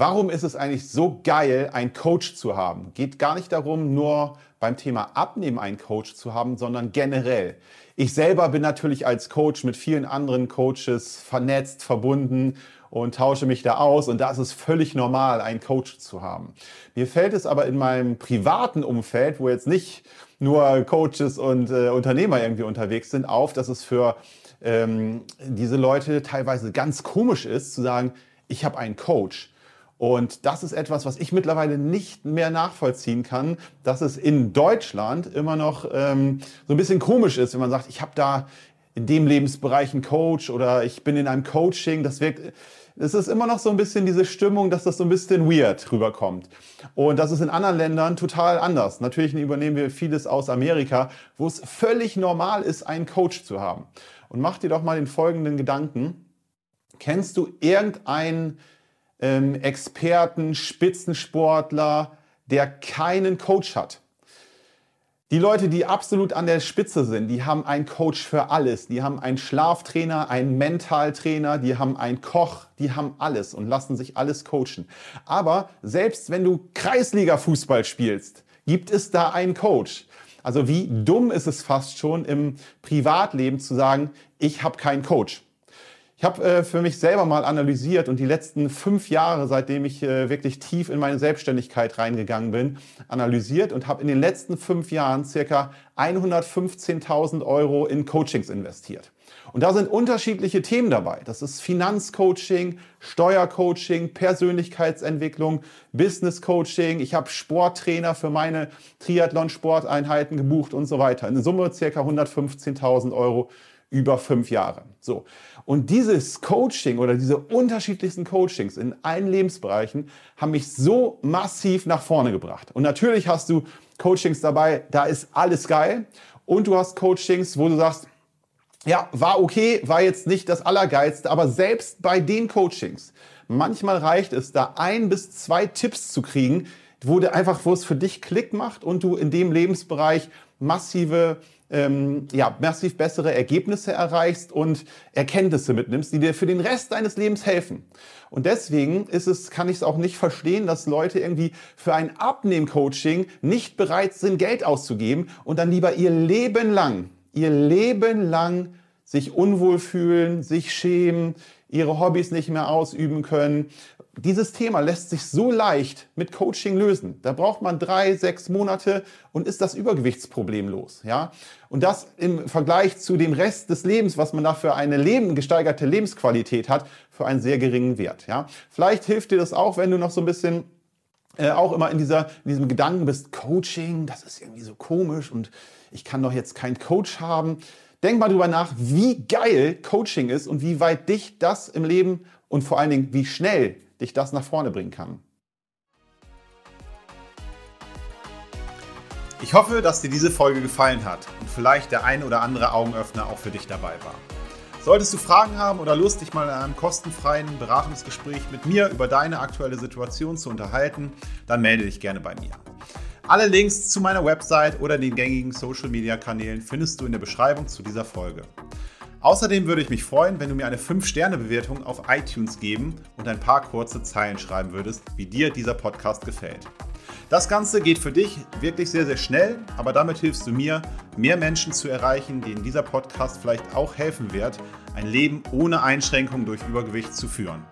Warum ist es eigentlich so geil, einen Coach zu haben? Geht gar nicht darum, nur beim Thema Abnehmen einen Coach zu haben, sondern generell. Ich selber bin natürlich als Coach mit vielen anderen Coaches vernetzt, verbunden und tausche mich da aus. Und da ist es völlig normal, einen Coach zu haben. Mir fällt es aber in meinem privaten Umfeld, wo jetzt nicht nur Coaches und äh, Unternehmer irgendwie unterwegs sind, auf, dass es für ähm, diese Leute teilweise ganz komisch ist, zu sagen, ich habe einen Coach. Und das ist etwas, was ich mittlerweile nicht mehr nachvollziehen kann, dass es in Deutschland immer noch ähm, so ein bisschen komisch ist, wenn man sagt, ich habe da in dem Lebensbereich einen Coach oder ich bin in einem Coaching. Das wirkt, es ist immer noch so ein bisschen diese Stimmung, dass das so ein bisschen weird rüberkommt. Und das ist in anderen Ländern total anders. Natürlich übernehmen wir vieles aus Amerika, wo es völlig normal ist, einen Coach zu haben. Und mach dir doch mal den folgenden Gedanken. Kennst du irgendeinen ähm, Experten, Spitzensportler, der keinen Coach hat. Die Leute, die absolut an der Spitze sind, die haben einen Coach für alles. Die haben einen Schlaftrainer, einen Mentaltrainer, die haben einen Koch, die haben alles und lassen sich alles coachen. Aber selbst wenn du Kreisliga-Fußball spielst, gibt es da einen Coach. Also wie dumm ist es fast schon im Privatleben zu sagen, ich habe keinen Coach. Ich habe äh, für mich selber mal analysiert und die letzten fünf Jahre, seitdem ich äh, wirklich tief in meine Selbstständigkeit reingegangen bin, analysiert und habe in den letzten fünf Jahren circa 115.000 Euro in Coachings investiert. Und da sind unterschiedliche Themen dabei. Das ist Finanzcoaching, Steuercoaching, Persönlichkeitsentwicklung, Businesscoaching. Ich habe Sporttrainer für meine Triathlon-Sporteinheiten gebucht und so weiter. In Summe circa 115.000 Euro über fünf Jahre. So. Und dieses Coaching oder diese unterschiedlichsten Coachings in allen Lebensbereichen haben mich so massiv nach vorne gebracht. Und natürlich hast du Coachings dabei, da ist alles geil. Und du hast Coachings, wo du sagst, ja, war okay, war jetzt nicht das Allergeilste, aber selbst bei den Coachings, manchmal reicht es, da ein bis zwei Tipps zu kriegen, wo du einfach, wo es für dich Klick macht und du in dem Lebensbereich massive ähm, ja, massiv bessere Ergebnisse erreichst und Erkenntnisse mitnimmst, die dir für den Rest deines Lebens helfen. Und deswegen ist es, kann ich es auch nicht verstehen, dass Leute irgendwie für ein Abnehmcoaching nicht bereit sind, Geld auszugeben und dann lieber ihr Leben lang, ihr Leben lang sich unwohl fühlen, sich schämen, ihre Hobbys nicht mehr ausüben können. Dieses Thema lässt sich so leicht mit Coaching lösen. Da braucht man drei, sechs Monate und ist das Übergewichtsproblem los. Ja? Und das im Vergleich zu dem Rest des Lebens, was man da für eine Leben, gesteigerte Lebensqualität hat, für einen sehr geringen Wert. Ja? Vielleicht hilft dir das auch, wenn du noch so ein bisschen äh, auch immer in, dieser, in diesem Gedanken bist, Coaching, das ist irgendwie so komisch und ich kann doch jetzt keinen Coach haben. Denk mal drüber nach, wie geil Coaching ist und wie weit dich das im Leben und vor allen Dingen, wie schnell dich das nach vorne bringen kann. Ich hoffe, dass dir diese Folge gefallen hat und vielleicht der ein oder andere Augenöffner auch für dich dabei war. Solltest du Fragen haben oder Lust, dich mal in einem kostenfreien Beratungsgespräch mit mir über deine aktuelle Situation zu unterhalten, dann melde dich gerne bei mir. Alle Links zu meiner Website oder den gängigen Social Media Kanälen findest du in der Beschreibung zu dieser Folge. Außerdem würde ich mich freuen, wenn du mir eine 5-Sterne-Bewertung auf iTunes geben und ein paar kurze Zeilen schreiben würdest, wie dir dieser Podcast gefällt. Das Ganze geht für dich wirklich sehr, sehr schnell, aber damit hilfst du mir, mehr Menschen zu erreichen, denen dieser Podcast vielleicht auch helfen wird, ein Leben ohne Einschränkung durch Übergewicht zu führen.